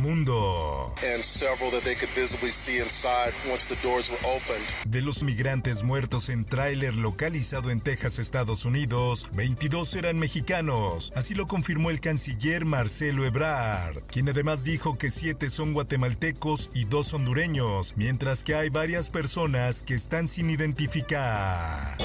Mundo. and several that they could visibly see inside once the doors were opened. De los migrantes muertos en tráiler localizado en Texas, Estados Unidos, 22 eran mexicanos. Así lo confirmó el canciller Marcelo Ebrard, quien además dijo que 7 son guatemaltecos y 2 hondureños, mientras que hay varias personas que están sin identificar.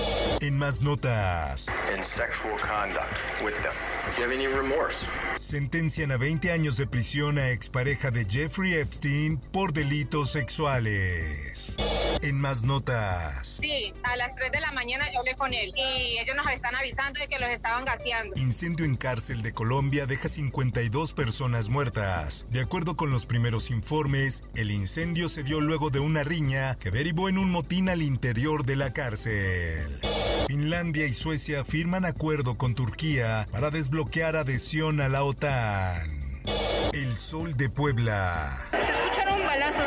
En más notas, in sexual conduct with them. Do you have any remorse? sentencian a 20 años de prisión a expareja de Jeffrey Epstein por delitos sexuales. En más notas, Sí, a las 3 de la mañana yo hablé con él y ellos nos están avisando de que los estaban gaseando. Incendio en cárcel de Colombia deja 52 personas muertas. De acuerdo con los primeros informes, el incendio se dio luego de una riña que derivó en un motín al interior de la cárcel. Finlandia y Suecia firman acuerdo con Turquía para desbloquear adhesión a la OTAN. El Sol de Puebla. Escucharon un balazo.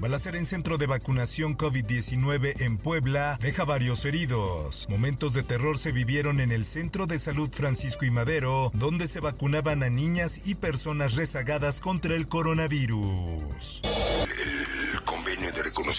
Balacera en centro de vacunación COVID-19 en Puebla deja varios heridos. Momentos de terror se vivieron en el Centro de Salud Francisco y Madero, donde se vacunaban a niñas y personas rezagadas contra el coronavirus.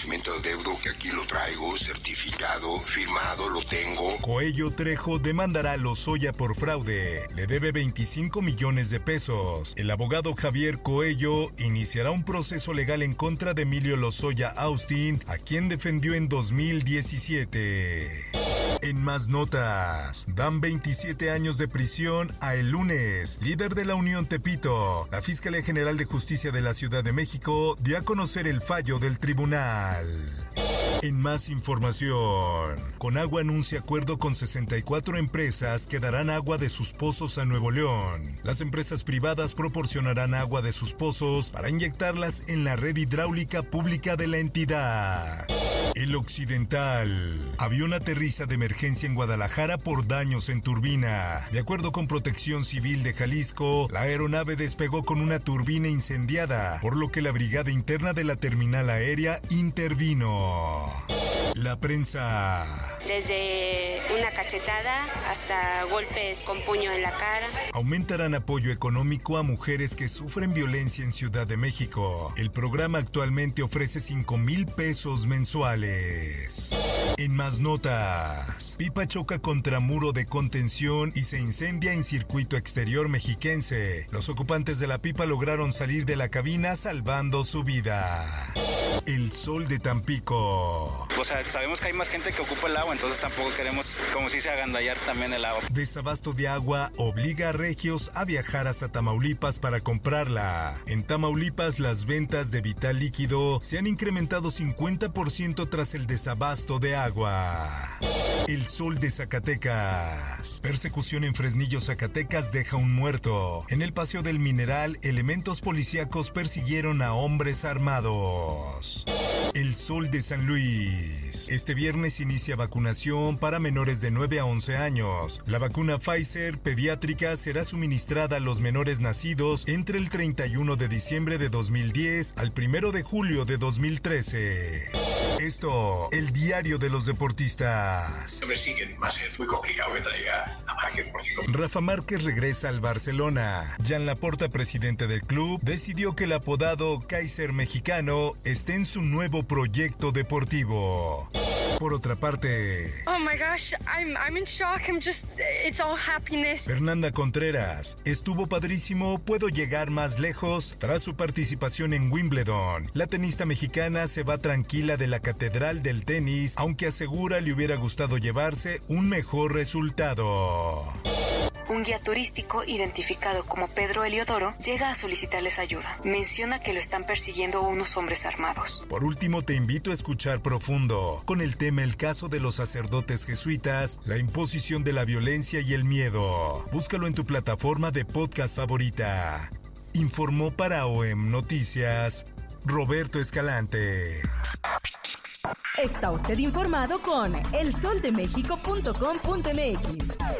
De reconocimiento de deuda que aquí lo traigo, certificado, firmado, lo tengo. Coello Trejo demandará a Lozoya por fraude. Le debe 25 millones de pesos. El abogado Javier Coello iniciará un proceso legal en contra de Emilio Lozoya Austin, a quien defendió en 2017. En más notas, dan 27 años de prisión a El Lunes, líder de la Unión Tepito. La Fiscalía General de Justicia de la Ciudad de México dio a conocer el fallo del tribunal. En más información, Conagua anuncia acuerdo con 64 empresas que darán agua de sus pozos a Nuevo León. Las empresas privadas proporcionarán agua de sus pozos para inyectarlas en la red hidráulica pública de la entidad. El Occidental. Avión aterriza de emergencia en Guadalajara por daños en turbina. De acuerdo con Protección Civil de Jalisco, la aeronave despegó con una turbina incendiada, por lo que la Brigada Interna de la Terminal Aérea intervino. La prensa. desde una cachetada hasta golpes con puño en la cara. Aumentarán apoyo económico a mujeres que sufren violencia en Ciudad de México. El programa actualmente ofrece 5 mil pesos mensuales. En más notas, Pipa choca contra muro de contención y se incendia en circuito exterior mexiquense. Los ocupantes de la pipa lograron salir de la cabina salvando su vida. El sol de Tampico. O sea, sabemos que hay más gente que ocupa el agua, entonces tampoco queremos, como si se agandallar también el agua. Desabasto de agua obliga a regios a viajar hasta Tamaulipas para comprarla. En Tamaulipas las ventas de vital líquido se han incrementado 50% tras el desabasto de agua. El sol de Zacatecas. Persecución en Fresnillo, Zacatecas deja un muerto. En el paseo del mineral, elementos policíacos persiguieron a hombres armados. El Sol de San Luis. Este viernes inicia vacunación para menores de 9 a 11 años. La vacuna Pfizer pediátrica será suministrada a los menores nacidos entre el 31 de diciembre de 2010 al 1 de julio de 2013. Esto, el diario de los deportistas. A ver, sigue, va a ser muy complicado que traiga Rafa Márquez regresa al Barcelona. Jan Laporta, presidente del club, decidió que el apodado Kaiser mexicano esté en su nuevo proyecto deportivo. Por otra parte, Oh my gosh, I'm I'm in shock. I'm just it's all happiness. Fernanda Contreras, estuvo padrísimo, puedo llegar más lejos tras su participación en Wimbledon. La tenista mexicana se va tranquila de la catedral del tenis, aunque asegura le hubiera gustado llevarse un mejor resultado. Un guía turístico identificado como Pedro Eliodoro llega a solicitarles ayuda. Menciona que lo están persiguiendo unos hombres armados. Por último, te invito a escuchar profundo con el tema El caso de los sacerdotes jesuitas, la imposición de la violencia y el miedo. Búscalo en tu plataforma de podcast favorita. Informó para OEM Noticias Roberto Escalante. Está usted informado con elsoldemexico.com.mx.